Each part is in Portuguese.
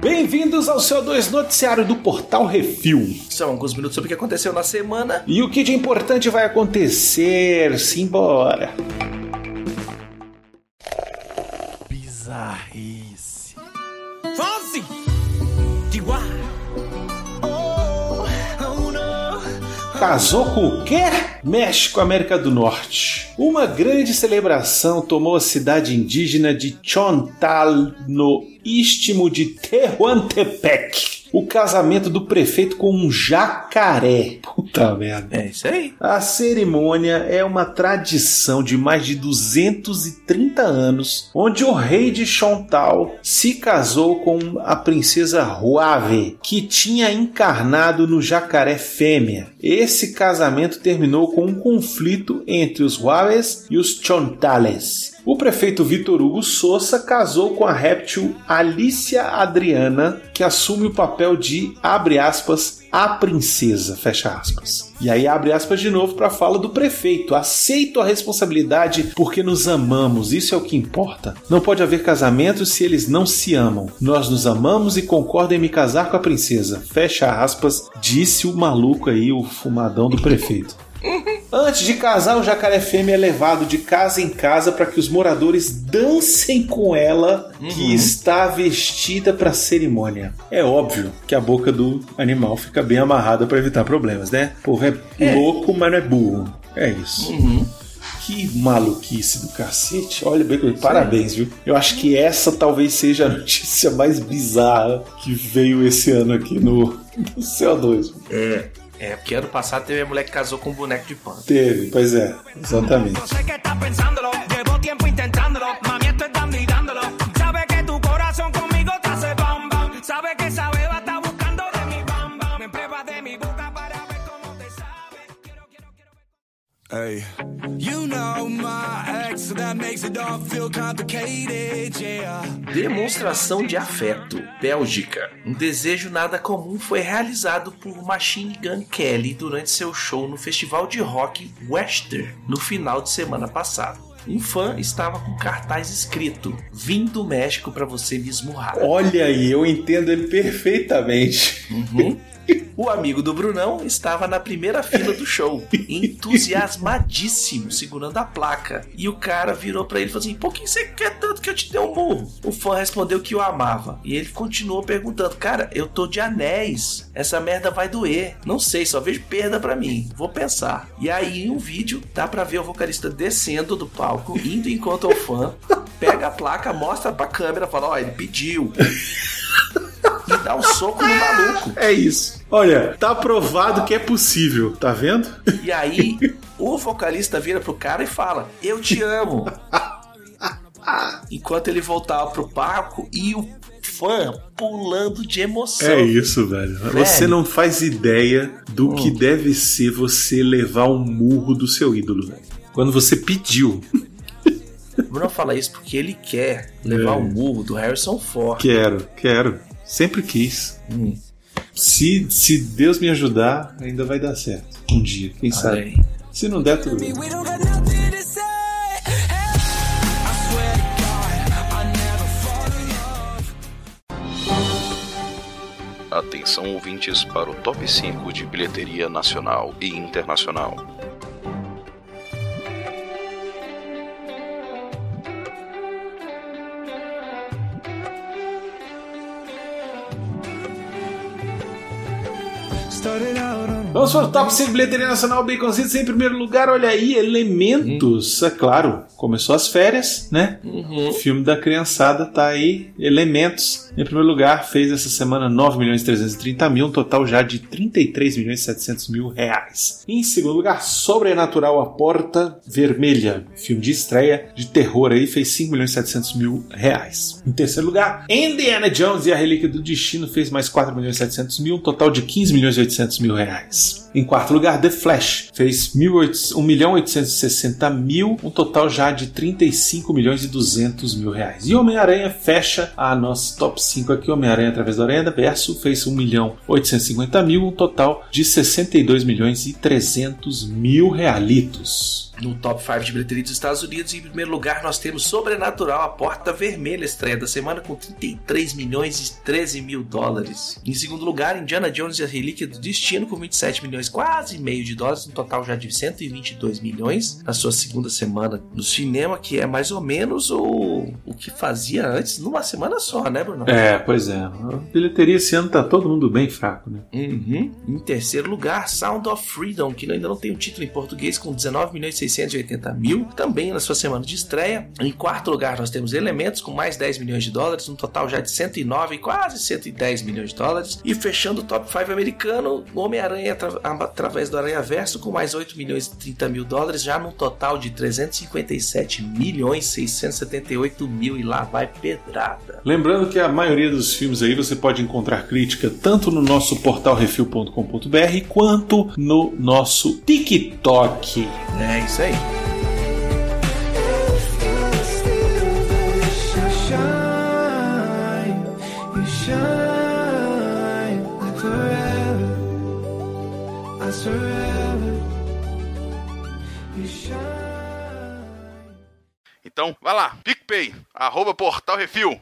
Bem-vindos ao seu 2 noticiário do Portal Refil. São alguns minutos sobre o que aconteceu na semana. E o que de importante vai acontecer? Simbora! Bizarrice. Casou com o quê? México, América do Norte. Uma grande celebração tomou a cidade indígena de Chontal, no istmo de Tehuantepec. O casamento do prefeito com um jacaré. Puta merda. É isso aí. A cerimônia é uma tradição de mais de 230 anos, onde o rei de Chontal se casou com a princesa Huave, que tinha encarnado no jacaré fêmea. Esse casamento terminou com um conflito entre os Huaves e os Chontales. O prefeito Vitor Hugo Souza casou com a réptil Alicia Adriana, que assume o papel de, abre aspas, a princesa, fecha aspas. E aí abre aspas de novo para a fala do prefeito. Aceito a responsabilidade porque nos amamos, isso é o que importa. Não pode haver casamento se eles não se amam. Nós nos amamos e concordo em me casar com a princesa. Fecha aspas, disse o maluco aí, o fumadão do prefeito. Antes de casar, o jacaré fêmea é levado de casa em casa para que os moradores dancem com ela, que está vestida para a cerimônia. É óbvio que a boca do animal fica bem amarrada para evitar problemas, né? O povo é, louco, mas não é burro. É isso. Que maluquice do cacete. Olha bem, parabéns, viu? Eu acho que essa talvez seja a notícia mais bizarra que veio esse ano aqui no, no CO2. É. É, porque ano passado teve a mulher que casou com um boneco de pano. Teve, pois é, exatamente. Sé que llevo tiempo intentándolo. Hey, you know my ex, that makes it all feel complicated, yeah. Demonstração de afeto. Bélgica. Um desejo nada comum foi realizado por Machine Gun Kelly durante seu show no festival de rock Western no final de semana passado. Um fã estava com cartaz escrito: Vim do México para você me esmurrar. Olha aí, eu entendo ele perfeitamente. Uhum. O amigo do Brunão estava na primeira fila do show, entusiasmadíssimo, segurando a placa. E o cara virou pra ele e falou assim: Por que você quer tanto que eu te dê um murro? O fã respondeu que o amava. E ele continuou perguntando: Cara, eu tô de anéis. Essa merda vai doer. Não sei, só vejo perda pra mim. Vou pensar. E aí, em um vídeo, dá pra ver o vocalista descendo do palco, indo enquanto o fã pega a placa, mostra pra câmera, fala: Ó, ele pediu. E dá um soco no maluco. É isso. Olha, tá provado que é possível, tá vendo? E aí, o vocalista vira pro cara e fala: Eu te amo. Enquanto ele voltava pro palco e o fã pulando de emoção. É isso, velho. Você não faz ideia do que deve ser você levar um murro do seu ídolo, velho. Quando você pediu. O Bruno fala isso porque ele quer levar É. o murro do Harrison Ford. Quero, quero. Sempre quis. Se, se Deus me ajudar, ainda vai dar certo. Um dia, quem Olha sabe. Se não der, tudo bem. Atenção ouvintes para o top 5 de bilheteria nacional e internacional. Vamos para o top 5 bilheteria nacional Baconzitos em primeiro lugar. Olha aí, Elementos. É claro, começou as férias, né? O filme da criançada tá aí. Elementos. Em primeiro lugar, fez essa semana 9 milhões 330 mil, um total já de 33 milhões 700 mil reais. Em segundo lugar, Sobrenatural A Porta Vermelha. Filme de estreia de terror aí, fez 5 milhões 700 mil reais. Em terceiro lugar, Indiana Jones e a Relíquia do Destino fez mais 4 milhões 700 mil, um total de 15 milhões 800 mil reais. Em quarto lugar, The Flash fez 1 milhão 860 mil, um total já de 35 milhões e 200 mil reais. E Homem-Aranha fecha a nossa top 5 aqui. Homem-Aranha através do Aranha Verso fez 1 milhão 850 mil, um total de 62 milhões e 300 mil realitos. No top 5 de bilheteria dos Estados Unidos, em primeiro lugar, nós temos Sobrenatural, a Porta Vermelha, estreia da semana com 33 milhões e 13 mil dólares. Em segundo lugar, Indiana Jones e a Relíquia do Destino, com 27 milhões, quase meio de dólares, um total já de 122 milhões, na sua segunda semana no cinema, que é mais ou menos o, o que fazia antes, numa semana só, né, Bruno? É, pois é. A bilheteria esse ano tá todo mundo bem fraco, né? Uhum. Em terceiro lugar, Sound of Freedom, que ainda não tem o título em português, com 19 milhões e 680 mil, também na sua semana de estreia. Em quarto lugar, nós temos Elementos, com mais 10 milhões de dólares, um total já de 109, quase 110 milhões de dólares. E fechando o top 5 americano, Homem-Aranha através do Aranha Verso, com mais 8 milhões e 30 mil dólares, já num total de 357 milhões 678 mil. E lá vai pedrada. Lembrando que a maioria dos filmes aí você pode encontrar crítica tanto no nosso portal refil.com.br quanto no nosso TikTok. É isso aí. Então, vai lá, PicPay, arroba Portal Refil.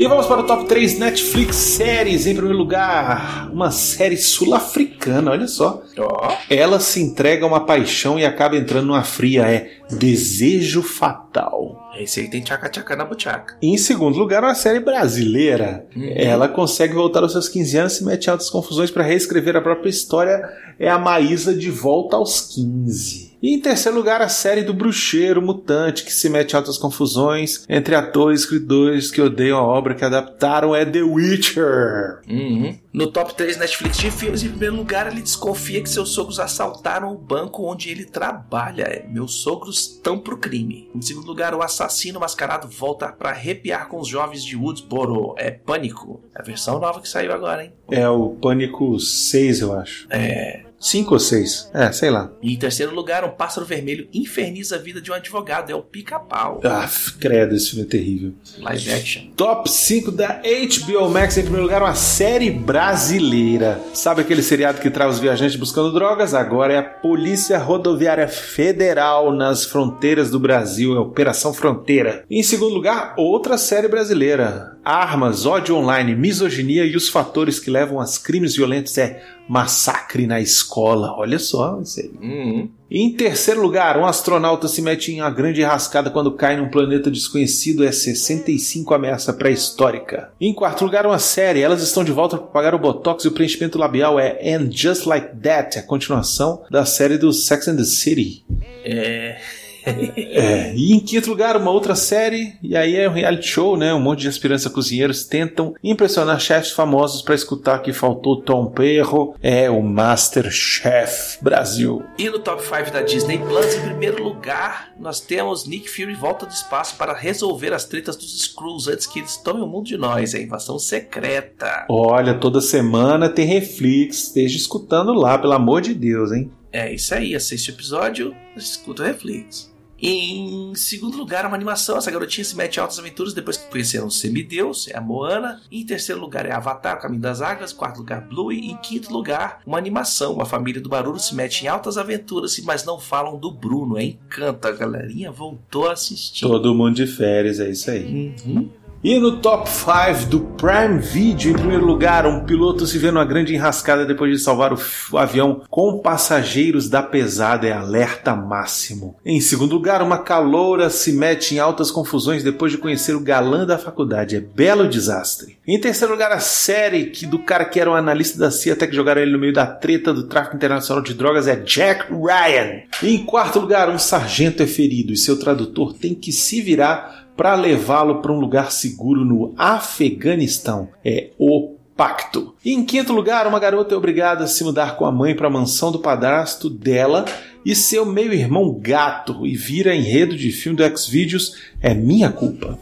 E vamos para o top 3 Netflix séries. Em primeiro lugar, uma série sul-africana, olha só. Ó. Ela se entrega a uma paixão e acaba entrando numa fria. É Desejo Fatal. Esse aí tem tchaca-tchaca na buchaca. Em segundo lugar, uma série brasileira. Ela consegue voltar aos seus 15 anos, se mete em altas confusões para reescrever a própria história. É a Maísa de volta aos 15. E em terceiro lugar, a série do bruxeiro mutante que se mete em altas confusões entre atores e escritores que odeiam a obra que adaptaram é The Witcher. Uhum. No top 3 Netflix de filmes, em primeiro lugar, ele desconfia que seus sogros assaltaram o banco onde ele trabalha. É, meus sogros estão pro crime. Em segundo lugar, o assassino mascarado volta para arrepiar com os jovens de Woodsboro. É Pânico. É a versão nova que saiu agora, hein? É o Pânico 6, eu acho. É. 5 ou 6? É, sei lá. E em terceiro lugar, um pássaro vermelho inferniza a vida de um advogado. É o pica-pau. Ah, credo, esse filme é terrível. Live action. Top 5 da HBO Max, em primeiro lugar, uma série brasileira. Sabe aquele seriado que traz os viajantes buscando drogas? Agora é a Polícia Rodoviária Federal nas fronteiras do Brasil, é Operação Fronteira. Em segundo lugar, outra série brasileira. Armas, ódio online, misoginia e os fatores que levam a crimes violentos é Massacre na Escola. Olha só, isso aí. Uhum. E em terceiro lugar, um astronauta se mete em uma grande rascada quando cai num planeta desconhecido. É 65 ameaça pré-histórica. Em quarto lugar, uma série. Elas estão de volta para pagar o botox e o preenchimento labial. É And Just Like That, a continuação da série do Sex and the City. É. É, e em quinto lugar, uma outra série, e aí é um reality show, né? Um monte de aspirantes a cozinheiros tentam impressionar chefes famosos para escutar que faltou Tom Perro. É o Masterchef Brasil. E no top 5 da Disney Plus, em primeiro lugar, nós temos Nick Fury volta do espaço para resolver as tretas dos Skrulls antes que eles tomem o mundo de nós. É a invasão secreta. Olha, toda semana tem Reflex, esteja escutando lá, pelo amor de Deus, hein? É isso aí, assiste o episódio, escuta o Reflex. Em segundo lugar, uma animação. Essa garotinha se mete em altas aventuras depois que conheceram o semideus, é a Moana. Em terceiro lugar é Avatar, o Caminho das Águas. Em quarto lugar, Bluey. Em quinto lugar, uma animação. Uma família do Barulho se mete em altas aventuras, mas não falam do Bruno. É Encanto. A galerinha voltou a assistir. Todo mundo de férias, é isso aí. Uhum. E no top 5 do Prime Video, em primeiro lugar, um piloto se vê numa grande enrascada depois de salvar o, avião com passageiros da pesada é alerta máximo. Em segundo lugar, uma caloura se mete em altas confusões depois de conhecer o galã da faculdade, é belo desastre. Em terceiro lugar, a série que do cara que era um analista da CIA até que jogaram ele no meio da treta do tráfico internacional de drogas é Jack Ryan. E em quarto lugar, um sargento é ferido e seu tradutor tem que se virar para levá-lo para um lugar seguro no Afeganistão. É o Pacto. E em quinto lugar, uma garota é obrigada a se mudar com a mãe para a mansão do padrasto dela e seu meio-irmão gato e vira enredo de filme do Xvideos é minha culpa.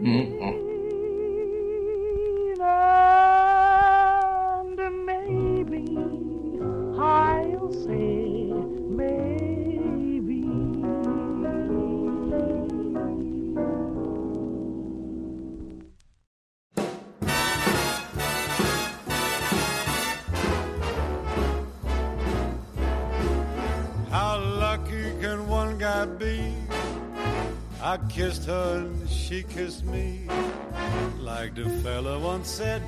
Uhum. And she kissed me. Like the fella once said,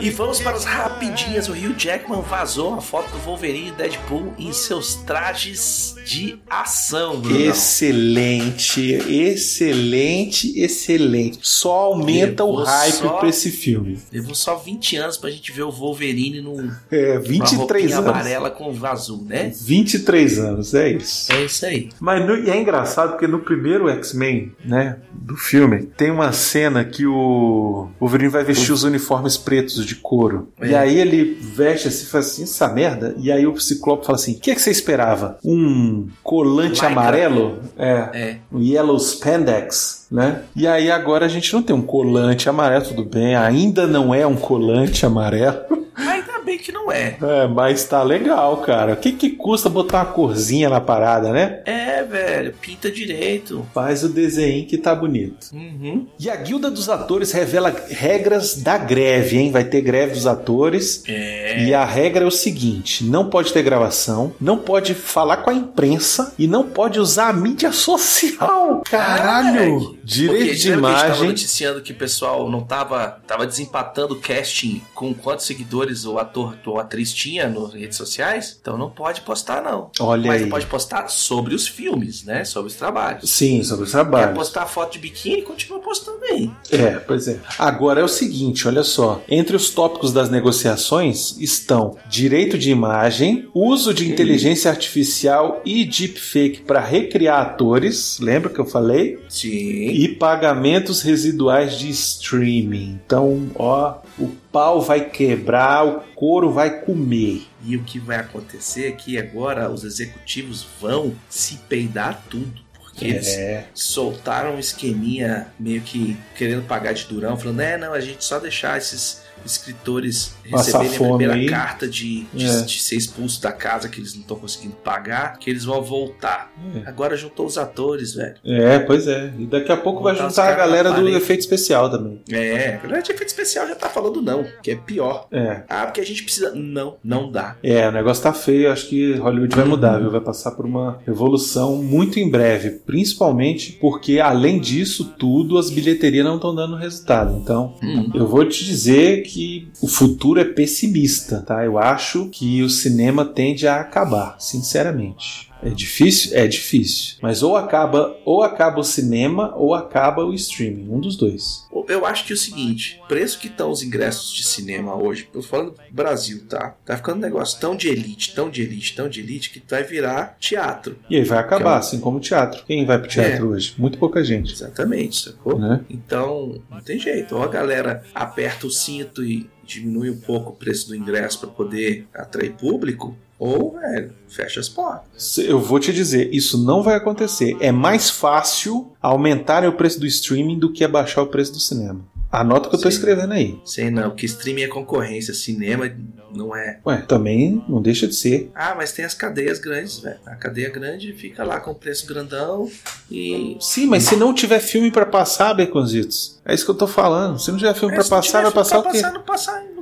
E vamos para as a rapidinhas. O? Hugh Jackman vazou uma foto do Wolverine e Deadpool em seus trajes de ação, Bruno. Excelente, excelente, excelente. Só aumenta o Levou hype só- pra esse filme. Levou só 20 anos pra gente ver o Wolverine num, É, uma 23 roupinha anos. amarela com azul, né? 23 anos, é isso. É isso aí. Mas no- é engraçado porque no primeiro X-Men, né, do filme, tem uma cena que o Wolverine vai vestir os uniformes pretos de couro. É. E aí ele veste assim, faz assim, essa merda. E aí o Ciclope fala assim: o que, é que você esperava? Um colante Lycra. amarelo? É. É. Um yellow spandex, né? E aí agora a gente não tem um colante amarelo, tudo bem. Ainda não é um colante amarelo. Ainda bem que não é. É, mas tá legal, cara. O que, que custa botar uma corzinha na parada, né? É, velho. Pinta direito. Faz o desenho que tá bonito. Uhum. E a Guilda dos Atores revela regras da greve, hein? Vai ter greve dos atores. É. E a regra é o seguinte: não pode ter gravação, não pode falar com a imprensa e não pode usar a mídia social. Caralho! Direito de gente tava imagem. noticiando que o pessoal não tava, tava desempatando o casting com quantos seguidores o ator ou atriz tinha nas redes sociais. Então não pode postar, não. Olha Mas aí. pode postar sobre os filmes, né? Sobre os trabalhos. Sim, sobre os Quer trabalhos. postar foto de biquíni, continua postando aí. É, pois é. Agora é o seguinte, olha só. Entre os tópicos das negociações estão direito de imagem, uso de inteligência artificial e deepfake para recriar atores, lembra que eu falei? Sim. E pagamentos residuais de streaming. Então, ó, o pau vai quebrar, o couro vai comer. E o que vai acontecer é que agora os executivos vão se peidar tudo. Porque eles É, soltaram um esqueminha meio que querendo pagar de durão, falando, é, não, a gente só deixar esses escritores receberem a primeira aí. carta de, de, É. de ser expulso da casa que eles não estão conseguindo pagar, que eles vão voltar. É. Agora juntou os atores, velho. é, pois é. E daqui a pouco vai juntar a galera do efeito especial também. É, a galera de efeito especial já tá falando não, que é pior. É. Ah, porque a gente precisa. Não, não dá. É, o negócio tá feio, acho que Hollywood vai mudar, viu? Vai passar por uma revolução muito em breve, principalmente porque, além disso tudo, as bilheterias não estão dando resultado. Então, Hum. eu vou te dizer que o futuro é pessimista, tá? Eu acho que o cinema tende a acabar, sinceramente. É difícil? É difícil. Mas ou acaba, ou acaba o cinema ou acaba o streaming, um dos dois. Eu acho que é o seguinte, preço que estão os ingressos de cinema hoje, eu tô falando do Brasil, tá? Tá ficando um negócio tão de elite, tão de elite, tão de elite, que vai virar teatro. E aí vai acabar, Então- assim como o teatro. Quem vai pro teatro hoje? Muito pouca gente, Exatamente, sacou? né? Então, não tem jeito. Ou a galera aperta o cinto e diminui um pouco o preço do ingresso para poder atrair público, ou, velho, fecha as portas. Eu vou te dizer, isso não vai acontecer. É mais fácil aumentar o preço do streaming do que abaixar o preço do cinema. Anota o que eu tô escrevendo aí. Sei não, que streaming é concorrência, cinema não é. Ué, também não deixa de ser. Ah, mas tem as cadeias grandes, velho. A cadeia grande fica lá com o preço grandão e. Sim, mas se não tiver filme pra passar, Baconzitos, é isso que eu tô falando. Se não tiver filme É, não passar, vai passar o quê? Passar, não passar.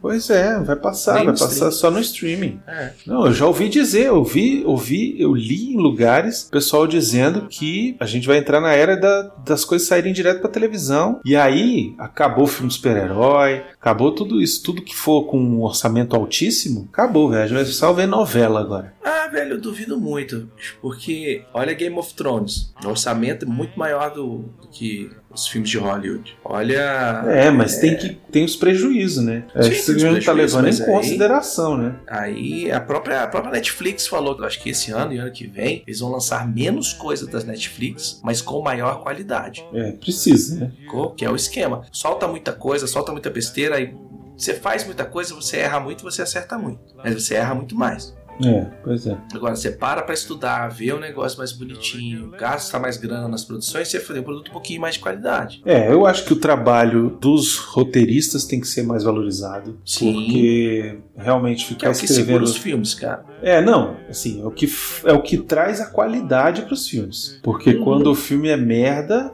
Pois é, vai passar, Nem vai passar streaming. só no streaming. É. Não, eu já ouvi dizer, eu ouvi, ouvi, eu li em lugares pessoal dizendo que a gente vai entrar na era da- das coisas saírem direto pra televisão. E aí acabou o filme super-herói, acabou tudo isso, tudo que for com um orçamento altíssimo, acabou, velho. A gente vai só ver novela agora. Ah, velho, eu duvido muito. Porque, olha Game of Thrones. O orçamento é muito maior do, do que os filmes de Hollywood. Olha. É, mas tem que tem os prejuízos, né? É, Sim, isso a gente tá levando em aí- consideração, né? Aí a própria, a própria Netflix falou acho que esse ano e ano que vem eles vão lançar menos coisa das Netflix, mas com maior qualidade. É, precisa, né? Que é o esquema. Solta muita coisa, solta muita besteira, aí você faz muita coisa, você erra muito, você acerta muito. Mas você erra muito mais. É, pois é. Agora, você para pra estudar, ver um negócio mais bonitinho, gasta mais grana nas produções, você fazer um produto um pouquinho mais de qualidade. É, eu acho que o trabalho dos roteiristas tem que ser mais valorizado. Sim. Porque realmente Que ficar é o que segura escrevendo. os filmes, cara. É, não, assim, é o que, f- é o que traz a qualidade pros filmes. Porque Uhum. quando o filme é merda,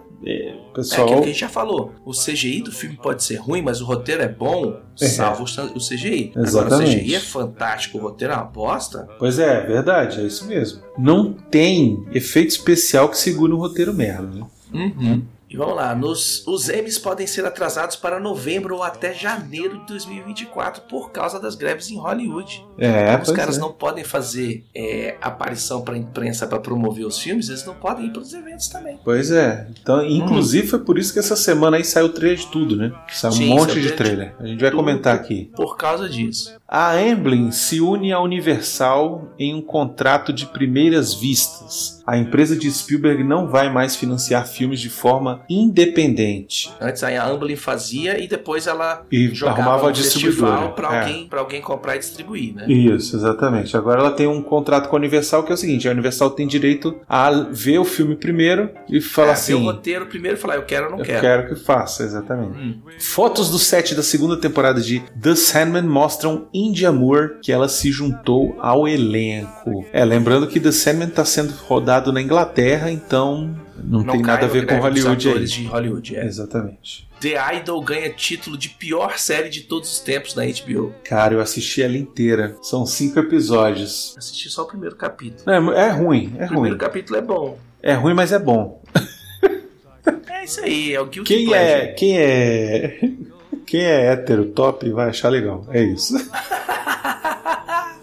é, o É pessoal. aquilo que a gente já falou. O CGI do filme pode ser ruim, mas o roteiro é bom, É. salvo o CGI. Agora, o Exatamente. CGI é fantástico, o roteiro é uma bosta. Pois é, é verdade, é isso mesmo. Não tem efeito especial que segure um roteiro merda, né? Uhum. E vamos lá, nos, os Emmys podem ser atrasados para novembro ou até janeiro de 2024 por causa das greves em Hollywood. É, Como os caras é. não podem fazer é, aparição para imprensa para promover os filmes, eles não podem ir para os eventos também. Pois é. Então, inclusive foi por isso que essa semana aí saiu o trailer de tudo, né? Saiu um Sim, monte saiu de trailer. A gente vai comentar aqui. Por causa disso. A Amblin se une à Universal em um contrato de primeiras vistas. A empresa de Spielberg não vai mais financiar filmes de forma independente. Antes aí a Amblin fazia e depois ela E jogava arrumava distribuidora. festival para É. alguém, pra alguém comprar e distribuir, né? Isso, exatamente. Agora ela tem um contrato com a Universal que é o seguinte: a Universal tem direito a ver o filme primeiro e falar É, assim. ver o roteiro primeiro e falar, eu quero ou não Eu quero. quero que faça, exatamente. Hum. Fotos do set da segunda temporada de The Sandman mostram India Moore que ela se juntou ao elenco. É, lembrando que The Sandman está sendo rodado na Inglaterra, então não, tem cai nada a ver com Hollywood aí. de Hollywood, é. Exatamente. The Idol ganha título de pior série de todos os tempos na HBO. Cara, eu assisti ela inteira. São cinco episódios. Assisti só o primeiro capítulo. É, é ruim, é O primeiro ruim. capítulo é bom. É ruim, mas é bom. É isso aí, é o Guilty Quem Pleasure. é, quem é, quem é hétero top vai achar legal. É isso.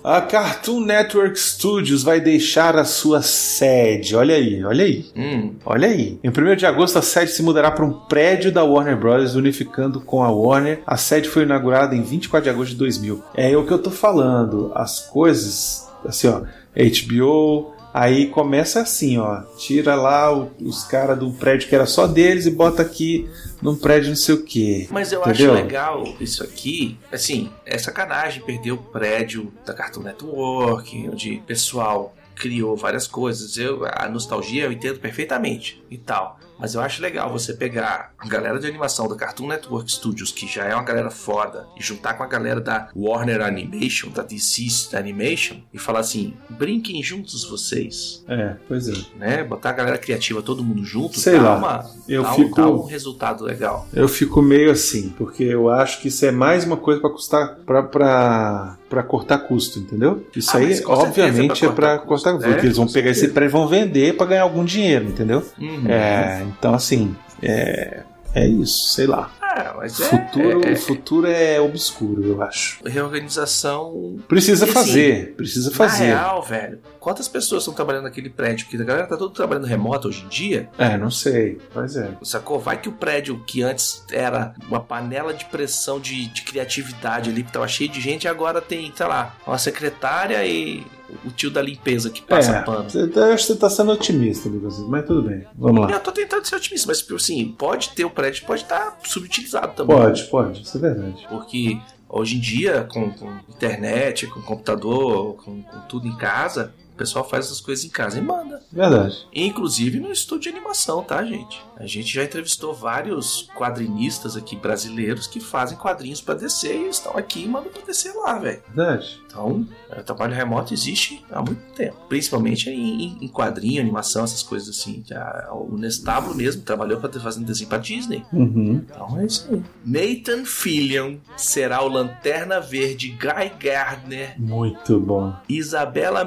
A Cartoon Network Studios vai deixar a sua sede. Olha aí, olha aí. Hum, Olha aí. Em 1 de agosto, a sede se mudará para um prédio da Warner Bros., unificando com a Warner. A sede foi inaugurada em 24 de agosto de 2000. É o que eu tô falando. As coisas, assim, ó, HBO. Aí começa assim, ó. Tira lá o- os caras do prédio que era só deles e bota aqui num prédio não sei o quê. mas eu Entendeu? acho legal isso aqui. Assim, é sacanagem perder o prédio da Cartoon Network, onde o pessoal criou várias coisas. Eu, a nostalgia eu entendo perfeitamente e tal. Mas eu acho legal você pegar a galera de animação da Cartoon Network Studios, que já é uma galera foda, e juntar com a galera da Warner Animation, da DC Animation, e falar assim: brinquem juntos vocês. É, pois é. Né? Botar a galera criativa todo mundo junto, Sei dá, lá. uma, Eu dá, um, fico- dá um resultado legal. Eu fico meio assim, porque eu acho que isso é mais uma coisa pra custar pra, pra, pra cortar custo, entendeu? Isso Ah, aí, certeza obviamente, é é pra pra cortar cortar custo, custo. porque é, eles vão pegar esse prédio e vão vender pra ganhar algum dinheiro, entendeu? Uhum. É, então assim, é, é isso, sei lá. Ah, mas é, futuro, é- o futuro é obscuro, eu acho. é reorganização. Precisa assim, fazer, precisa Na fazer. real, velho, quantas pessoas estão trabalhando naquele prédio? Porque a galera tá todo trabalhando remoto hoje em dia. É, não sei, pois é. Sacou? Vai que o prédio que antes era uma panela de pressão de, de criatividade ali, que tava cheio de gente, agora tem, sei lá, uma secretária e o tio da limpeza que passa É, pano. você tá- eu acho que você tá sendo otimista, Lucas, mas tudo bem. Vamos lá. Eu tô tentando ser otimista, mas tipo assim, pode ter o prédio, pode estar subutilizado também. Pode, pode, isso é verdade. Porque hoje em dia, com, com internet, com computador, com, com tudo em casa, o pessoal faz essas coisas em casa e manda. Verdade. Inclusive no estúdio de animação, tá, gente? A gente já entrevistou vários quadrinistas aqui brasileiros que fazem quadrinhos pra DC e estão aqui e mandam pra DC lá, velho. Verdade. Então, é, o trabalho remoto existe há muito tempo. Principalmente em, em- quadrinho, animação, essas coisas assim. Já, o Nestablo mesmo trabalhou pra fazendo desenho pra Disney. Uhum. Então é isso aí. Nathan Fillion será o Lanterna Verde Guy Gardner. Muito bom. Isabela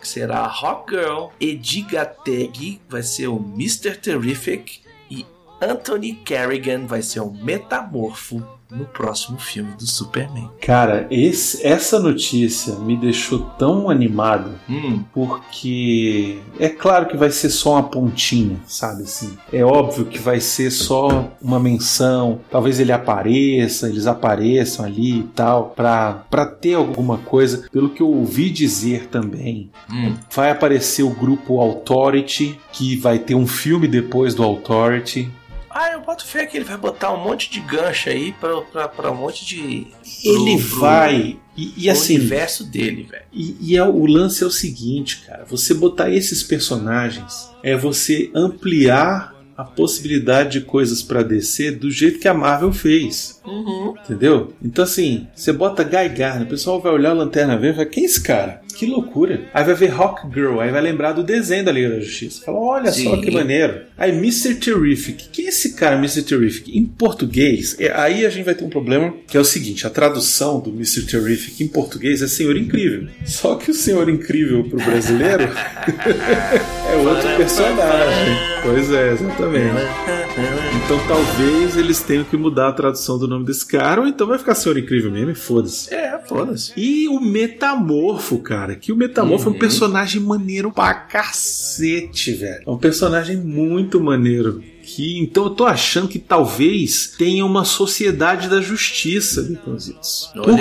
Que será a Rock Girl. Ediga Teg vai ser o Mr. Terrific. E Anthony Kerrigan vai ser o Metamorfo no próximo filme do Superman. Cara, esse- essa notícia me deixou tão animado Hum, porque é claro que vai ser só uma pontinha, sabe assim? É óbvio que vai ser só uma menção, talvez ele apareça, eles apareçam ali e tal, pra, pra ter alguma coisa. Pelo que eu ouvi dizer também, hum. vai aparecer o grupo Authority, que vai ter um filme depois do Authority. Ah, eu boto fé que ele vai botar um monte de gancho aí pra, pra, pra um monte de. Ele pro- vai E, e o assim, universo dele, velho. E, e é- o lance é o seguinte, cara. Você botar esses personagens é você ampliar a possibilidade de coisas pra DC do jeito que a Marvel fez. Uhum. Entendeu? Então, assim, você bota Guy Gardner, o pessoal vai olhar a Lanterna Verde e vai, quem é esse cara? Que loucura. Aí vai ver Hawk Girl, aí vai lembrar do desenho da Liga da Justiça. Fala, olha só Sim. que maneiro. Aí Mr. Terrific. Quem é esse cara, Mr. Terrific? Em português, é- aí a gente vai ter um problema, que é o seguinte, a tradução do Mr. Terrific em português é Senhor Incrível. Só que o Senhor Incrível pro brasileiro é outro personagem. Pois é, exatamente. Então talvez eles tenham que mudar a tradução do nome desse cara, ou então vai ficar Senhor Incrível mesmo e foda-se. É, foda-se. E o Metamorfo, cara, que o Metamorfo é um personagem maneiro pra cacete, velho. É um personagem muito maneiro. Que, então eu tô achando que talvez tenha uma sociedade da justiça,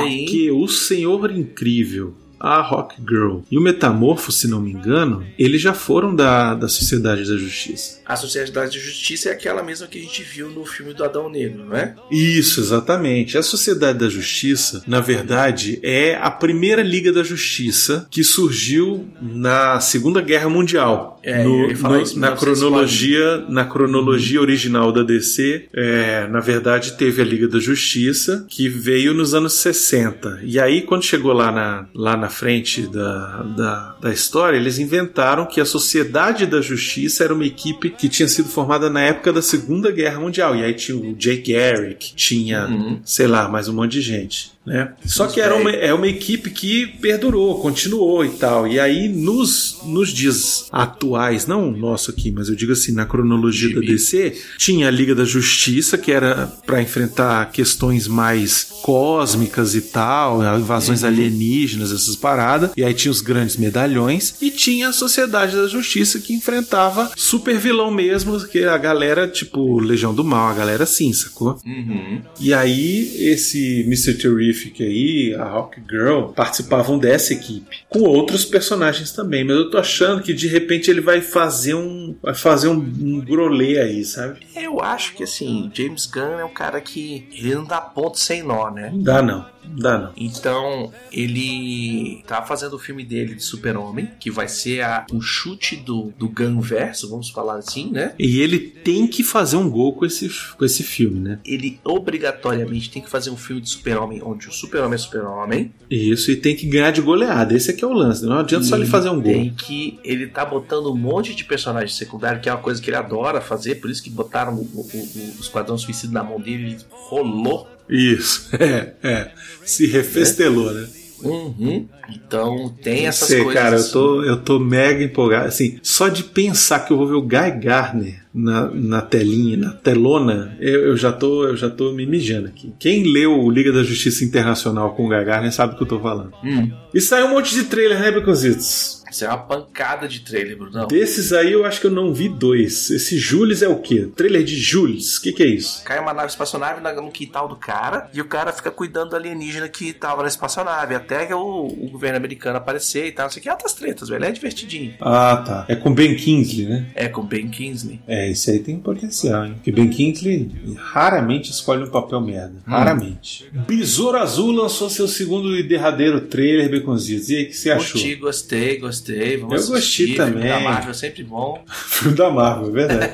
aí. Porque o Senhor Incrível, a Rock Girl e o Metamorfo, se não me engano, eles já foram da, da Sociedade da Justiça. A Sociedade de Justiça é aquela mesma que a gente viu no filme do Adão Negro, não é? Isso, exatamente. A Sociedade da Justiça, na verdade, é a primeira Liga da Justiça que surgiu na Segunda Guerra Mundial. É, No- no- isso, na 1940. cronologia, na cronologia original da DC, é, na verdade teve a Liga da Justiça que veio nos anos 60. E aí quando chegou lá na, lá na frente da, da, da história, eles inventaram que a Sociedade da Justiça era uma equipe que tinha sido formada na época da Segunda Guerra Mundial. E aí tinha o Jake Garrick, tinha, Uhum. sei lá, mais um monte de gente. Né? Só que era uma, é uma equipe que perdurou, continuou e tal. E aí, nos, nos dias atuais, não o nosso aqui, mas eu digo assim, na cronologia da. DC, tinha a Liga da Justiça, que era para enfrentar questões mais cósmicas e tal, invasões alienígenas, essas paradas. E aí tinha os grandes medalhões. E tinha a Sociedade da Justiça, que enfrentava super vilão mesmo, que a galera, tipo, Legião do Mal, a galera assim, sacou? Uhum. E aí, esse Mr. Terrific aí, a Rock Girl, participavam dessa equipe. Com outros personagens também. Mas eu tô achando que de repente ele vai fazer um. Vai fazer um, um grolê aí, sabe? Eu acho que assim, James Gunn é um cara que ele não dá ponto sem nó, né? Não dá não. Dá não. Então, ele tá fazendo o filme dele de Super-Homem, que vai ser a- um chute do, do Gunverso, vamos falar assim, né? E ele tem que fazer um gol com esse, com esse filme, né? Ele obrigatoriamente tem que fazer um filme de Super-Homem onde o Super-Homem é Super-Homem. Isso, e tem que ganhar de goleada. Esse aqui é o lance. Não adianta só E ele fazer um gol. Tem que. Ele tá botando um monte de personagem secundário, que é uma coisa que ele adora fazer, por isso que botaram o, o, o, o Esquadrão Suicida na mão dele, ele rolou. Isso, é, é. Se refestelou, né? Uhum. Então tem essas Sei, coisas. cara, eu assim. tô, eu tô mega empolgado. Assim, só de pensar que eu vou ver o Guy Gardner na, na telinha, na telona, eu, eu já tô, eu já tô me mijando aqui. Quem leu o Liga da Justiça Internacional com o Guy Gardner sabe do que eu tô falando. Hum. E saiu um monte de trailer, né, Becositos? Isso é uma pancada de trailer, Brunão. Desses aí eu acho que eu não vi dois. Esse Jules é o quê? Trailer de Jules? O que, que é isso? Cai uma nave espaçonave na- no quintal do cara e o cara fica cuidando do alienígena que tava na espaçonave. Até que o, o governo americano aparecer e tal. Não sei o que. Altas tretas, velho. É divertidinho. Ah, tá. É com Ben Kingsley, né? É com Ben Kingsley. É, esse aí tem potencial, hein? Porque Ben Kingsley raramente escolhe um papel merda. Raramente. Besouro Azul lançou seu segundo e derradeiro trailer, Beconzitos. E aí, o que você achou? Curti, gostei, gostei. Vamos Eu assistir. gostei Filme também. Da Marvel é sempre bom. Filme da Marvel, é verdade.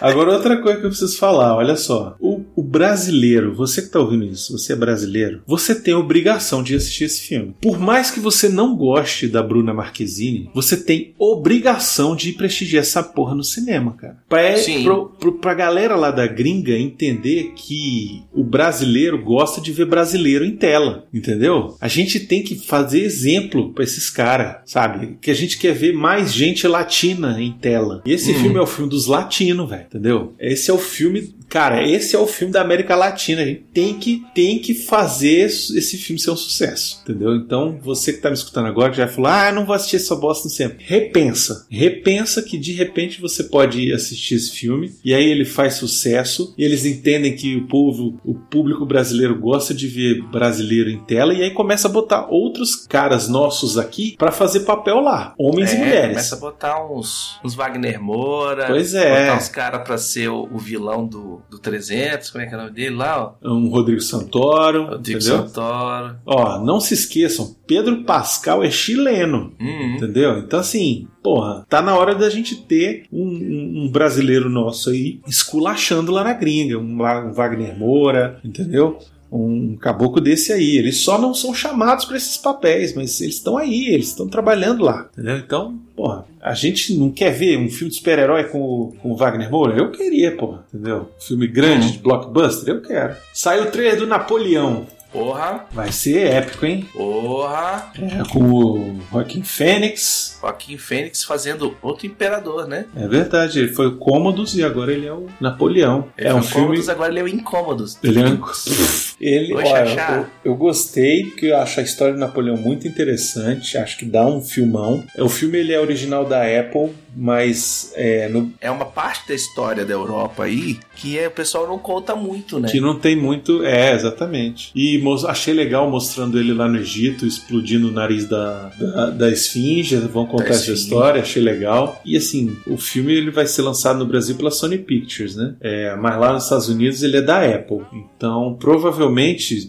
Agora, outra coisa que eu preciso falar, olha só. O brasileiro, você que tá ouvindo isso, você é brasileiro, você tem a obrigação de assistir esse filme. Por mais que você não goste da Bruna Marquezine, você tem obrigação de prestigiar essa porra no cinema, cara. Pra, Sim. pro, pro, pra galera lá da gringa entender que o brasileiro gosta de ver brasileiro em tela, entendeu? A gente tem que fazer exemplo pra esses caras, sabe? Que a gente quer ver mais gente latina em tela. E esse Uhum. filme é o filme dos latinos, velho, entendeu? Esse é o filme, cara, esse é o filme da América Latina. A gente tem que, tem que fazer esse filme ser um sucesso, entendeu? Então, você que tá me escutando agora, que já falou, ah, não vou assistir essa bosta no cinema. Repensa. Repensa que de repente você pode ir assistir esse filme e aí ele faz sucesso e eles entendem que o povo, o público brasileiro gosta de ver brasileiro em tela e aí começa a botar outros caras nossos aqui pra fazer papel lá, homens e É, mulheres. Começa a botar uns, uns Wagner Moura. Pois é. Botar uns caras pra ser o, o vilão do, do 300, como é que é o nome dele lá, ó? Um Rodrigo Santoro, O Dick entendeu? Santoro. Ó, não se esqueçam, Pedro Pascal é chileno. Uhum. Entendeu? Então, assim, porra, tá na hora da gente ter um, um- um brasileiro nosso aí esculachando lá na gringa. Um, um Wagner Moura, entendeu? Um caboclo desse aí. Eles só não são chamados para esses papéis, mas eles estão aí, eles estão trabalhando lá. Entendeu? Então, porra, a gente não quer ver um filme de super-herói com, o- com o Wagner Moura? Eu queria, porra, entendeu? Filme grande, de blockbuster? Eu quero. Saiu o trailer do Napoleão. Porra, Vai ser épico, hein? porra. É, com o Joaquim Fênix. Joaquim Fênix fazendo outro imperador, né? É verdade, ele foi o Cômodos e agora ele é o Napoleão. Ele é um filme. Cômodos, agora ele é o Incômodos. Ele é um... Ele, Oi, olha, eu, eu gostei porque eu acho a história do Napoleão muito interessante. Acho que dá um filmão. O filme ele é original da Apple, mas é, no, É uma parte da história da Europa aí que é, o pessoal não conta muito, né? que não tem muito. É, exatamente. E achei legal mostrando ele lá no Egito, explodindo o nariz da, da, da esfinge. Vão contar Da essa esfinge. história, achei legal. E assim, o filme ele vai ser lançado no Brasil pela Sony Pictures, né? É, mas lá nos Estados Unidos ele é da Apple. Então, provavelmente,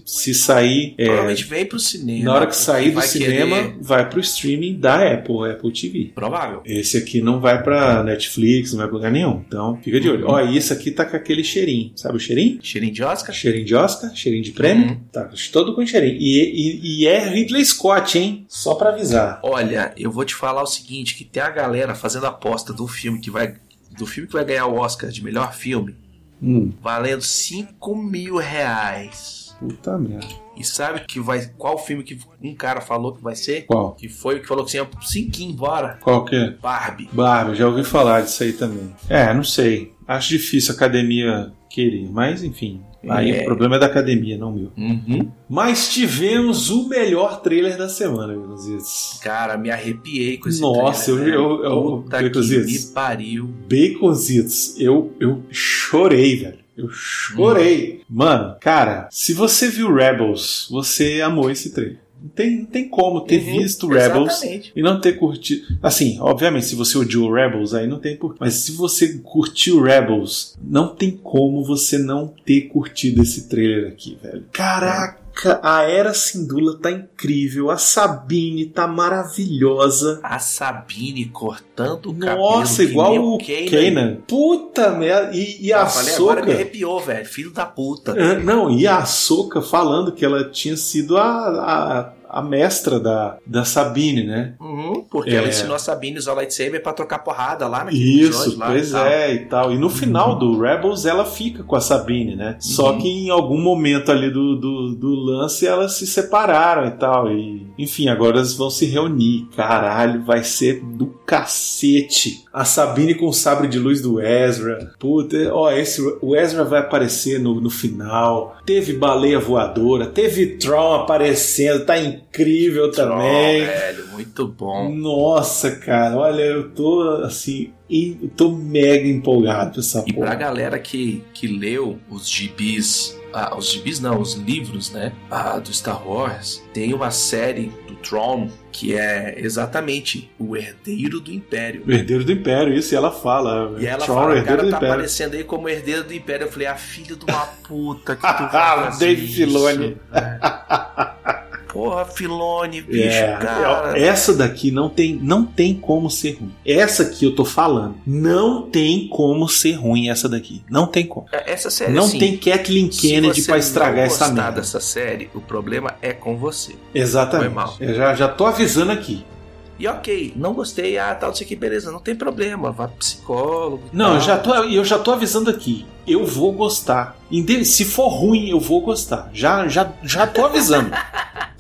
se sair. é, Provavelmente vem pro cinema. na hora que sair do cinema, querer- vai pro streaming da Apple, Apple TV. Provável. Esse aqui não vai pra Netflix, não vai pra lugar nenhum. Então, fica de olho. Uhum. Ó, e esse aqui tá com aquele cheirinho. Sabe o cheirinho? Cheirinho de Oscar? Cheirinho de Oscar, cheirinho de prêmio. Uhum. Tá, todo com cheirinho. E, e- e é Ridley Scott, hein? Só pra avisar. Olha, eu vou te falar o seguinte, que tem a galera fazendo aposta do filme que vai do filme que vai ganhar o Oscar de melhor filme, Hum, valendo 5 mil reais. puta merda. E sabe que vai qual filme que um cara falou que vai ser? Qual? Que foi o que falou que tinha 5 embora? Qual que é? Barbie. Barbie, já ouvi falar disso aí também. É, não sei. Acho difícil a academia querer, mas enfim. Aí É. o problema é da academia, não meu. Uhum. Mas tivemos o melhor trailer da semana, Baconzitos. Cara, me arrepiei com esse Nossa, trailer, eu- velho. eu- eu- Puta que Baconzitos. me pariu. Baconzitos, eu, eu chorei, velho. Eu chorei. Mano, cara, se você viu Rebels, você amou esse trailer. Não tem, não tem como ter Uhum, visto Rebels exatamente. e não ter curtido. Assim, obviamente, se você odiou Rebels, aí não tem por. Mas se você curtiu Rebels, não tem como você não ter curtido esse trailer aqui, velho. Caraca, a Era Sindula tá incrível, a Sabine tá maravilhosa. A Sabine cortando o cabelo. Nossa, igual o. Kanan. Puta merda. E, e a Eu falei, agora me arrepiou, velho. Filho da puta. Ah, Não, e a Ahsoka falando que ela tinha sido a, a, a mestra da, da Sabine, né? Uhum, porque É. ela ensinou a Sabine a usar o lightsaber pra trocar porrada lá naquele Isso, episódio lá pois e é, e tal. E no final do Rebels ela fica com a Sabine, né? Só Uhum. que em algum momento ali do, do, do lance elas se separaram e tal. E, enfim, agora elas vão se reunir. Caralho, vai ser do cacete. A Sabine com o sabre de luz do Ezra. Puta, ó, esse, o Ezra vai aparecer no, no final. Teve baleia voadora, teve Tron aparecendo, tá incrível também. velho, muito bom. Nossa, cara, olha, eu tô assim, eu tô mega empolgado com essa E pra porra. galera que, que leu os gibis, ah, os gibis não, os livros, né, ah, do Star Wars, tem uma série do Tron que é exatamente o herdeiro do Império. O herdeiro do Império, isso, e ela fala. E ela Tron, fala, o cara tá Império. aparecendo aí como herdeiro do Império. Eu falei, a filha de uma puta que tu Ah, isso, Filoni. velho. Porra, Filone, bicho, É, cara. essa daqui não tem, não tem como ser ruim. Essa aqui eu tô falando. Não tem como ser ruim essa daqui. Não tem como. Essa série, não assim, tem Kathleen Kennedy pra estragar não essa merda. dessa série, o problema é com você. Exatamente. Foi mal. Eu já, já tô avisando aqui. E ok, não gostei, ah, tal, não sei o que, beleza, não tem problema, vá pro psicólogo. Não, tal. eu já tô, eu já tô avisando aqui. Eu vou gostar. Se for ruim, eu vou gostar. Já, já, já tô avisando.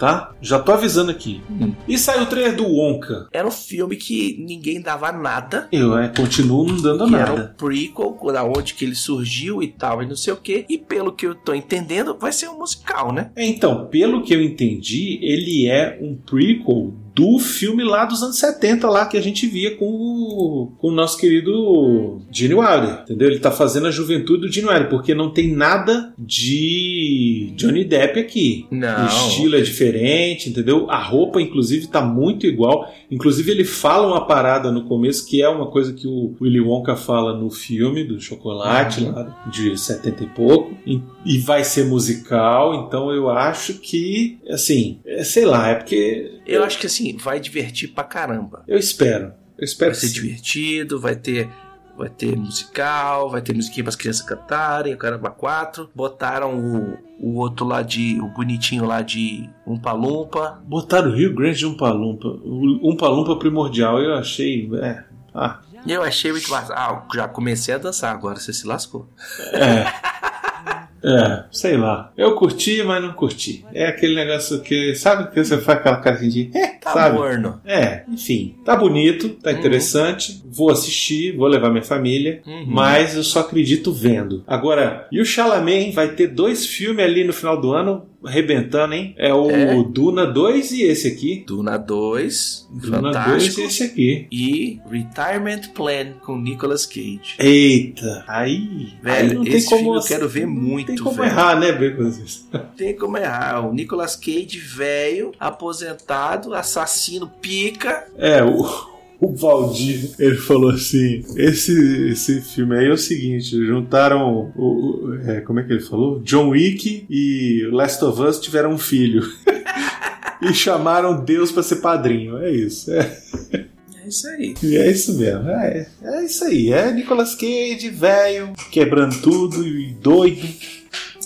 tá? Já tô avisando aqui. Hum. E saiu o trailer do Wonka. Era um filme que ninguém dava nada. Eu é, continuo não dando Que era um nada. prequel, da onde que ele surgiu e tal, e não sei o que. E pelo que eu tô entendendo, vai ser um musical, né? É, Então, pelo que eu entendi, ele é um prequel do filme lá dos anos 70, lá que a gente via com o, com o nosso querido Gene Wilder, entendeu? Ele tá fazendo a juventude do Gene Wilder, porque não tem nada de Johnny Depp aqui. Não. O estilo é diferente, entendeu? A roupa, inclusive, tá muito igual. Inclusive, ele fala uma parada no começo que é uma coisa que o Willy Wonka fala no filme do chocolate, Uhum. lá de 70 e pouco. E, e vai ser musical, então eu acho que, assim, é, sei lá, é porque. Eu acho que assim, vai divertir pra caramba. Eu espero. Eu espero Vai ser sim. divertido, vai ter. Vai ter musical, vai ter musiquinha pras crianças cantarem, o Caramba 4. Botaram o, o outro lá de. o bonitinho lá de Umpa Lumpa. Botaram o Rio Grande de Umpa Lumpa. O Umpa Lumpa primordial, eu achei. É. Ah, eu achei muito massa. Ah, já comecei a dançar, agora você se lascou. É, sei lá. Eu curti, mas não curti. É aquele negócio que. Sabe que você faz aquela cara assim de. É, Tá sabe? morno. É, enfim. Tá bonito, tá Uhum. interessante. Vou assistir, vou levar minha família. Uhum. Mas eu só acredito vendo. Agora, e o Chalamet? Vai ter dois filmes ali no final do ano arrebentando, hein? É o É. Duna 2 e esse aqui. Duna 2, Duna 2 fantástico. e esse aqui. E Retirement Plan com Nicolas Cage. Eita, aí. Velho, aí não tem esse como. filme eu quero ver muito, tem como velho. errar, né, Baconzitos? Tem como errar. O Nicolas Cage, velho, aposentado, assassino, pica. É, o. O Valdir, ele falou assim: esse, esse filme aí é o seguinte: juntaram o, o- é, como é que ele falou? John Wick e Last of Us tiveram um filho. e chamaram Deus pra ser padrinho. É isso. É, É isso aí. e é isso mesmo. É, é isso aí. É Nicolas Cage, velho, quebrando tudo e doido.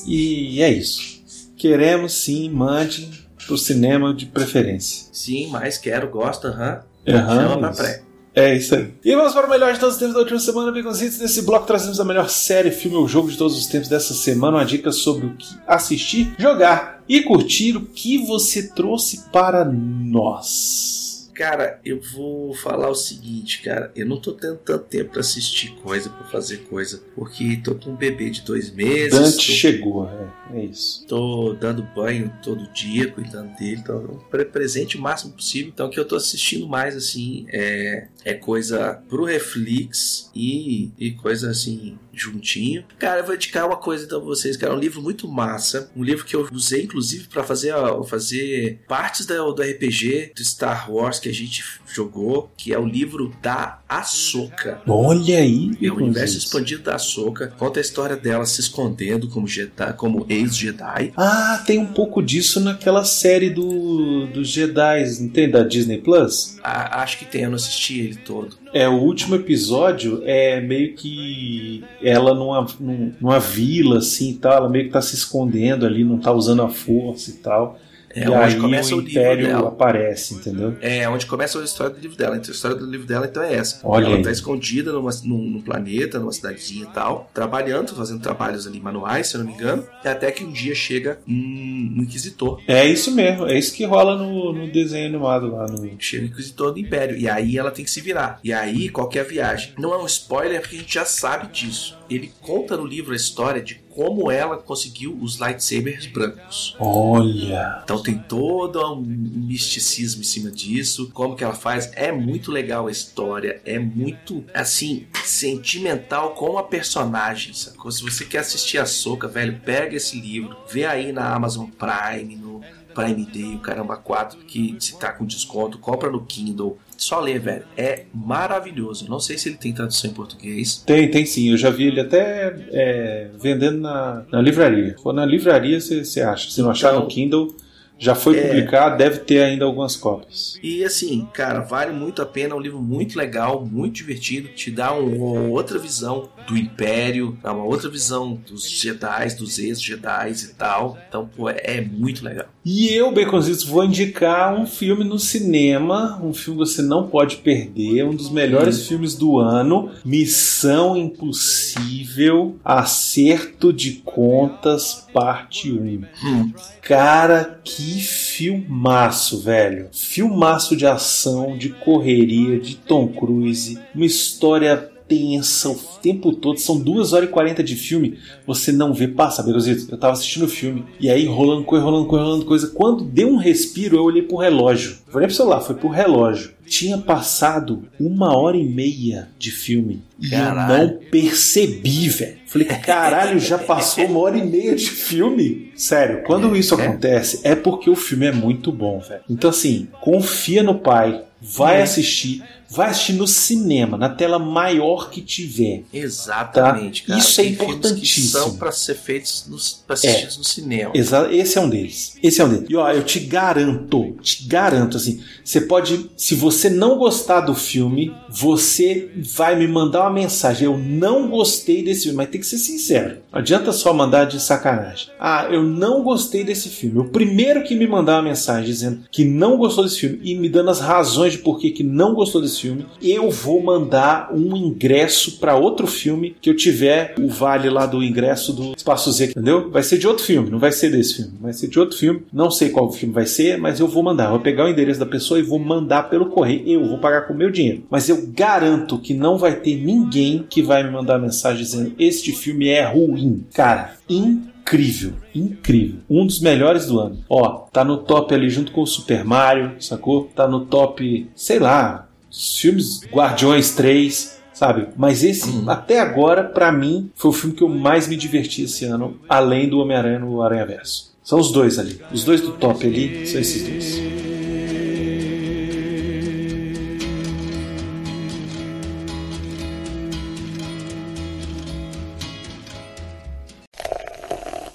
E é isso. Queremos sim, mande pro cinema de preferência. Sim, mas quero, gosto, aham. Aham, Chama pra pré. É isso aí. E vamos para o melhor de todos os tempos da última semana, Baconzitos. Nesse bloco trazemos a melhor série, filme ou jogo de todos os tempos dessa semana. Uma dica sobre o que assistir, jogar e curtir o que você trouxe para nós. Cara, eu vou falar o seguinte, cara. Eu não tô tendo tanto tempo pra assistir coisa, pra fazer coisa. Porque tô com um bebê de dois meses. Dante tô- chegou, é, é isso. Tô dando banho todo dia, cuidando dele, então pre- presente o máximo possível. Então o que eu tô assistindo mais assim é, é coisa pro Reflex e, e coisa assim juntinho. Cara, eu vou indicar uma coisa então pra vocês, cara, um livro muito massa, um livro que eu usei inclusive pra fazer ó, fazer partes do, do RPG do Star Wars que a gente jogou, que é o livro da Ahsoka. Olha aí, É o universo Baconzitos. expandido da Ahsoka. Conta a história dela se escondendo como Jedi, como ex-Jedi. Ah, tem um pouco disso naquela série do, dos Jedi, não tem? Da Disney Plus? Ah, acho que tem, eu não assisti ele todo. É, o último episódio é meio que ela numa, num- numa vila, assim e tal, ela meio que tá se escondendo ali, não tá usando a força e tal. É e onde começa o o livro dela. aparece, entendeu? É onde começa a história do livro dela. Então, a história do livro dela então é essa. Olha ela aí. tá escondida numa, num, num planeta, numa cidadezinha e tal, trabalhando, fazendo trabalhos ali manuais, se eu não me engano. Até que um dia chega um, um inquisitor. É isso mesmo, é isso que rola no, no desenho animado lá no. Chega o inquisitor do Império. E aí ela tem que se virar. E aí, qual que é a viagem? Não é um spoiler, porque a gente já sabe disso. Ele conta no livro a história de como ela conseguiu os lightsabers brancos. Olha! Então tem todo um misticismo em cima disso, como que ela faz. É muito legal a história, é muito, assim, sentimental com a personagem, sacou? Se você quer assistir a Soca, velho, pega esse livro, vê aí na Amazon Prime, no Prime Day, o Caramba 4, que se tá com desconto, compra no Kindle. Só lê, velho. É maravilhoso. Não sei se ele tem tradução em português. Tem, tem sim, eu já vi ele até é, vendendo na, na livraria. For na livraria, você acha. Se não achar Então, no Kindle, já foi é. publicado, deve ter ainda algumas cópias. E assim, cara, vale muito a pena. É um livro muito legal, muito divertido. Te dá um- uma outra visão do Império, dá uma outra visão dos Jedi, dos ex-Jedi e tal. Então, pô, é, é muito legal. E eu, Baconzitos, vou indicar um filme no cinema, um filme que você não pode perder, um dos melhores filmes do ano, Missão Impossível, Acerto de Contas, parte 1. Hum, Cara, que filmaço, velho. Filmaço de ação, de correria, de Tom Cruise, uma história tensa o tempo todo. São 2 horas e 40 de filme. Você não vê. Passa, Berozito. Eu tava assistindo o filme. E aí rolando coisa, rolando coisa, rolando coisa. Quando deu um respiro, eu olhei pro relógio. Foi nem pro celular, foi pro relógio. Tinha passado uma hora e meia de filme. E eu Caralho. não percebi, velho. Falei, caralho, já passou uma hora e meia de filme? Sério, quando isso acontece, é porque o filme é muito bom, velho. Então, assim, confia no pai, vai assistir, vai assistir no cinema, na tela maior que tiver. Exatamente, Tá. cara. Isso é Tem filmes importantíssimo. Que são pra ser feitos, nos, pra assistidos no cinema. Exa esse é um deles. Esse é um deles. E ó, eu te garanto, te garanto assim, você pode, se você não gostar do filme, você vai me mandar uma mensagem. Eu não gostei desse filme, mas tem que ser sincero. Não adianta só mandar de sacanagem. Ah, eu não gostei desse filme. O primeiro que me mandar uma mensagem dizendo que não gostou desse filme e me dando as razões de por que que não gostou desse filme, eu vou mandar um ingresso para outro filme que eu tiver o vale lá do ingresso do Espaço Z, entendeu? Vai ser de outro filme, não vai ser desse filme, vai ser de outro filme. Não sei qual filme vai ser, mas eu vou mandar. Vou pegar o endereço da pessoa e vou mandar pelo correio. Eu vou pagar com o meu dinheiro. Mas eu garanto que não vai ter ninguém que vai me mandar mensagem dizendo este filme é ruim. Cara, incrível, incrível. Um dos melhores do ano. Ó, tá no top ali junto com o Super Mario, sacou? Tá no top, sei lá, os filmes Guardiões 3, sabe? Mas esse, até agora, pra mim, foi o filme que eu mais me diverti esse ano, além do Homem-Aranha no Aranha Verso. São os dois ali. Os dois do top ali são esses dois.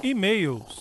E-mails.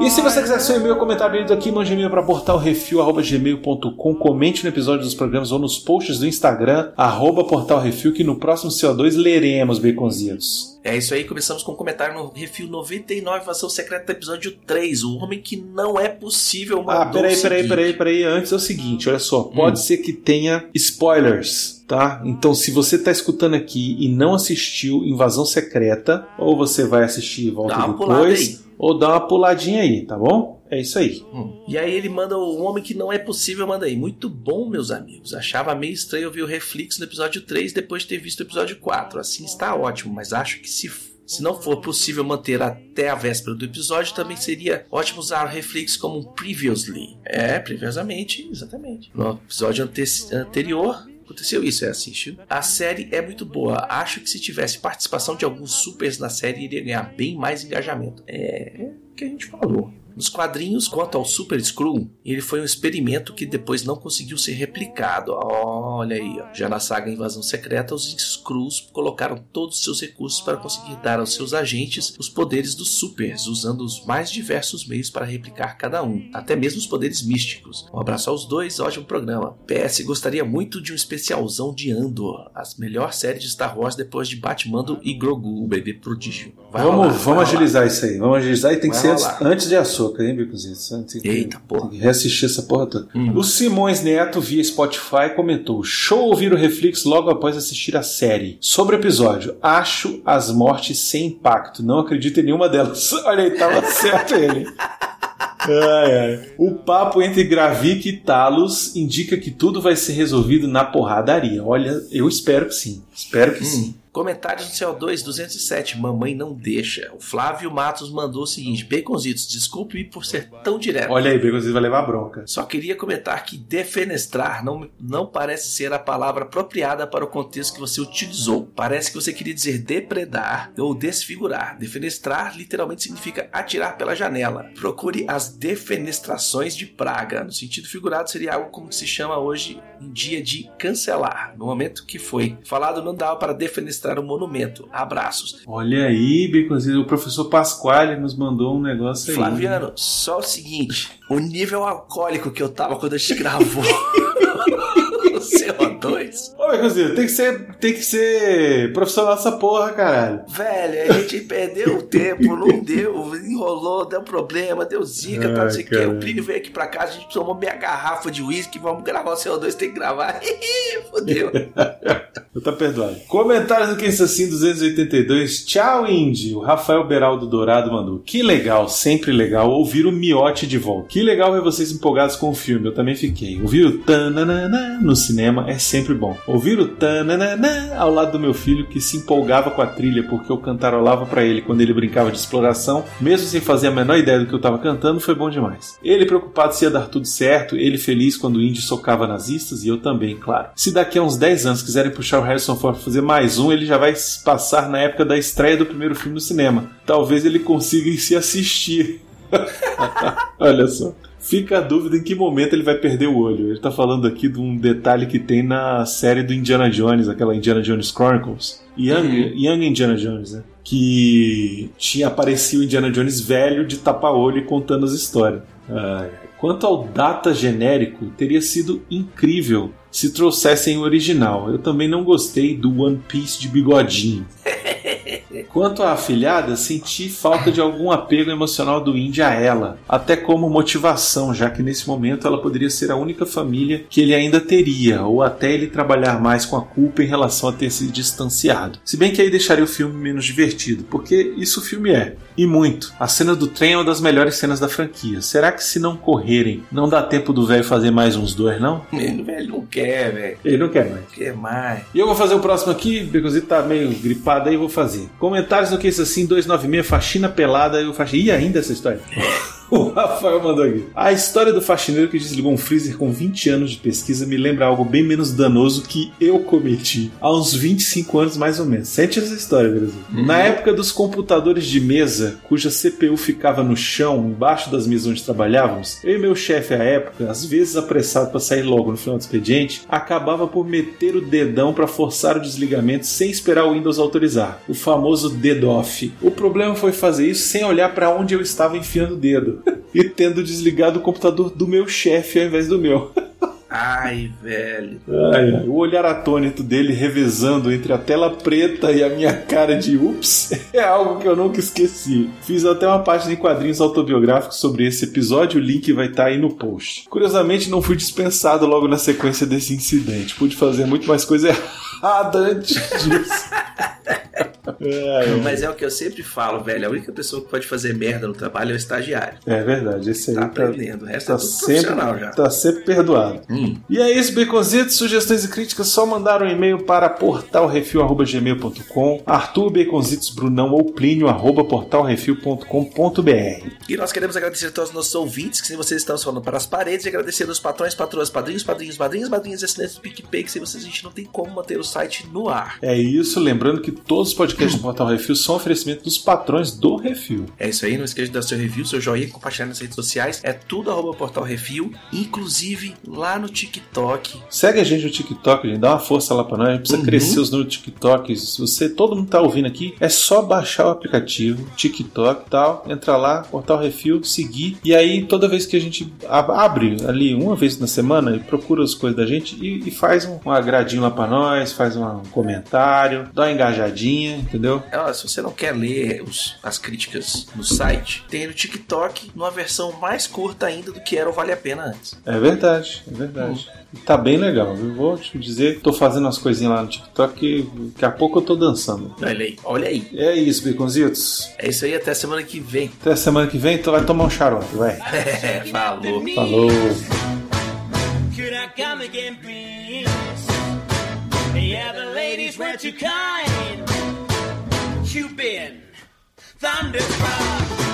E se você quiser seu e-mail, comentário lido aqui, mande e-mail para portalrefil.gmail.com, comente no episódio dos programas ou nos posts do Instagram, arroba portalrefil, que no próximo CO2 leremos, baconzitos. É isso aí, começamos com um comentário no Refil 99, Invasão Secreta, episódio 3. O homem que não é possível Ah, mandou peraí, o peraí, seguinte. peraí, peraí. Antes é o seguinte, olha só. Pode ser que tenha spoilers, tá? Então, se você tá escutando aqui e não assistiu Invasão Secreta, ou você vai assistir e volta Dá depois, ou dá uma puladinha aí, tá bom? É isso aí. Hum. E aí ele manda o homem que não é possível, manda aí. Muito bom, meus amigos. Achava meio estranho ouvir o Reflex no episódio 3 depois de ter visto o episódio 4. Assim está ótimo, mas acho que se, se não for possível manter até a véspera do episódio, também seria ótimo usar o Reflex como um previously. É, previosamente, exatamente. No episódio ante anterior, Aconteceu isso, é assiste. A série é muito boa. Acho que se tivesse participação de alguns supers na série, iria ganhar bem mais engajamento. É o que a gente falou. Nos quadrinhos, quanto ao Super Screw, ele foi um experimento que depois não conseguiu ser replicado. Olha aí, ó. já na saga Invasão Secreta, os Screws colocaram todos os seus recursos para conseguir dar aos seus agentes os poderes dos Supers, usando os mais diversos meios para replicar cada um, até mesmo os poderes místicos. Um abraço aos dois, ótimo programa. PS, gostaria muito de um especialzão de Andor, a melhor série de Star Wars depois de Batmando e Grogu, o bebê prodígio. Vai vamos rolar, vamos vai rolar. agilizar isso aí. Vamos agilizar e tem que Vai ser antes, rolar. antes de açúcar, hein? Tem que- Eita, porra. Tem que reassistir essa porra toda. Hum. O Simões Neto, via Spotify, comentou: Show ouvir o Reflex logo após assistir a série. Sobre o episódio, acho as mortes sem impacto. Não acredito em nenhuma delas. Olha aí, tava certo ele. Ai, ai. O papo entre Gravik e Talos indica que tudo vai ser resolvido na porradaria. Olha, eu espero que sim. Espero que sim. Comentários do CO2 207, mamãe não deixa. O Flávio Matos mandou o seguinte: Baconzitos, desculpe-me por ser tão direto. Olha aí, Bicozitos vai levar bronca. Só queria comentar que defenestrar não, não parece ser a palavra apropriada para o contexto que você utilizou. Parece que você queria dizer depredar ou desfigurar. Defenestrar literalmente significa atirar pela janela. Procure as defenestrações de praga. No sentido figurado, seria algo como se chama hoje em dia de cancelar. No momento que foi falado, não dava para defenestrar um monumento. Abraços. Olha aí, Bicozitos. O professor Pasquale nos mandou um negócio aí. Flaviano, só o seguinte: o nível alcoólico que eu tava quando a gente gravou o CO2. Ô, Bicozitos, tem que ser, tem que ser profissional dessa porra, caralho. Velho, a gente perdeu o tempo, não deu, enrolou, deu problema, deu zica, tá, não sei o que. caralho. O Plínio veio aqui pra casa, a gente tomou meia garrafa de uísque, vamos gravar o CO2, tem que gravar. Fodeu. Tá perdoado. Comentários do Quem Assim 282. Tchau, Indy. O Rafael Beraldo Dourado mandou. Que legal, sempre legal ouvir o Miote de volta. Que legal ver vocês empolgados com o filme. Eu também fiquei. Ouvir o tananana no cinema é sempre bom. Ouvir o tananana ao lado do meu filho que se empolgava com a trilha porque eu cantarolava pra ele quando ele brincava de exploração, mesmo sem fazer a menor ideia do que eu tava cantando, foi bom demais. Ele preocupado se ia dar tudo certo, ele feliz quando o Indy socava nazistas e eu também, claro. Se daqui a uns 10 anos quiserem puxar o Harrison Ford pra fazer mais um, ele já vai passar na época da estreia do primeiro filme no cinema. Talvez ele consiga se assistir. Olha só. Fica a dúvida em que momento ele vai perder o olho. Ele tá falando aqui de um detalhe que tem na série do Indiana Jones, aquela Indiana Jones Chronicles. Young, Young Indiana Jones, né? Que tinha aparecido o Indiana Jones velho de tapa-olho e contando as histórias. Ai. Quanto ao data genérico, teria sido incrível se trouxessem o original. Eu também não gostei do One Piece de bigodinho. Quanto à afilhada, senti falta de algum apego emocional do Indy a ela, até como motivação, já que nesse momento ela poderia ser a única família que ele ainda teria, ou até ele trabalhar mais com a culpa em relação a ter se distanciado. Se bem que aí deixaria o filme menos divertido, porque isso o filme é. E muito. A cena do trem é uma das melhores cenas da franquia. Será que se não correrem, não dá tempo do velho fazer mais uns dois, não? Ele, velho, não quer, velho. Ele não quer mais. Não quer mais. E eu vou fazer o próximo aqui, Becozito tá meio gripado aí, vou fazer. Comentários no que isso assim, 296, faxina pelada e o faxina. Ih, ainda essa história? O Rafael mandou aqui. A história do faxineiro que desligou um freezer com 20 anos de pesquisa me lembra algo bem menos danoso que eu cometi há uns 25 anos mais ou menos. Sente essa história, Brasil. Na época dos computadores de mesa, cuja CPU ficava no chão, embaixo das mesas onde trabalhávamos, eu e meu chefe à época, às vezes apressado para sair logo no final do expediente, acabava por meter o dedão para forçar o desligamento sem esperar o Windows autorizar. O famoso DDoF. O problema foi fazer isso sem olhar para onde eu estava enfiando o dedo. e tendo desligado o computador do meu chefe ao invés do meu. Ai, velho. Ai, ai. O olhar atônito dele revezando entre a tela preta e a minha cara de ups é algo que eu nunca esqueci. Fiz até uma página em quadrinhos autobiográficos sobre esse episódio, o link vai estar aí no post. Curiosamente, não fui dispensado logo na sequência desse incidente. Pude fazer muito mais coisa errada antes disso. Ai, ai. Mas é o que eu sempre falo, velho. A única pessoa que pode fazer merda no trabalho é o estagiário. É verdade, esse aí Tá tá, aprendendo. O resto tá é tudo sempre, profissional já. tá sempre perdoado. Hum. E é isso, Baconzitos. Sugestões e críticas, só mandar um e-mail para portalrefil.gmail.com Arthur Baconzitos Brunão ou Plínio arroba portalrefil.com.br E nós queremos agradecer a todos os nossos ouvintes, que se vocês estão falando para as paredes, e agradecer aos patrões, patroas, padrinhos, padrinhos, madrinhas, madrinhas, assinantes do PicPay, que sem vocês a gente não tem como manter o site no ar. É isso, lembrando que todos os podcasts do Portal Refil são oferecimento dos patrões do Refil. É isso aí, não esqueça de dar seu review, seu joinha, compartilhar nas redes sociais. É tudo arroba Portal Refil, inclusive lá no TikTok. Segue a gente no TikTok, gente. Dá uma força lá pra nós. A gente precisa Uhum. crescer os números do TikTok. Se você, todo mundo tá ouvindo aqui, é só baixar o aplicativo, TikTok e tal, entrar lá, Portal Refil, seguir. E aí, toda vez que a gente ab- abre ali, uma vez na semana, procura as coisas da gente e, e faz um, um agradinho lá pra nós, faz um comentário, dá uma engajadinha, entendeu? Ó, se você não quer ler os- as críticas no site, tem no TikTok, numa versão mais curta ainda do que era o Vale a Pena antes. É verdade, é verdade. E tá bem legal, viu? Vou te dizer, tô fazendo umas coisinhas lá no TikTok e daqui a pouco eu tô dançando. Olha aí, olha aí. É isso, Baconzitos. É isso aí, até semana que vem. Até semana que vem, tu vai tomar um xarope, vai. É, falou. Falou. Could I come again, please? is what you kind. You've been thunderstruck.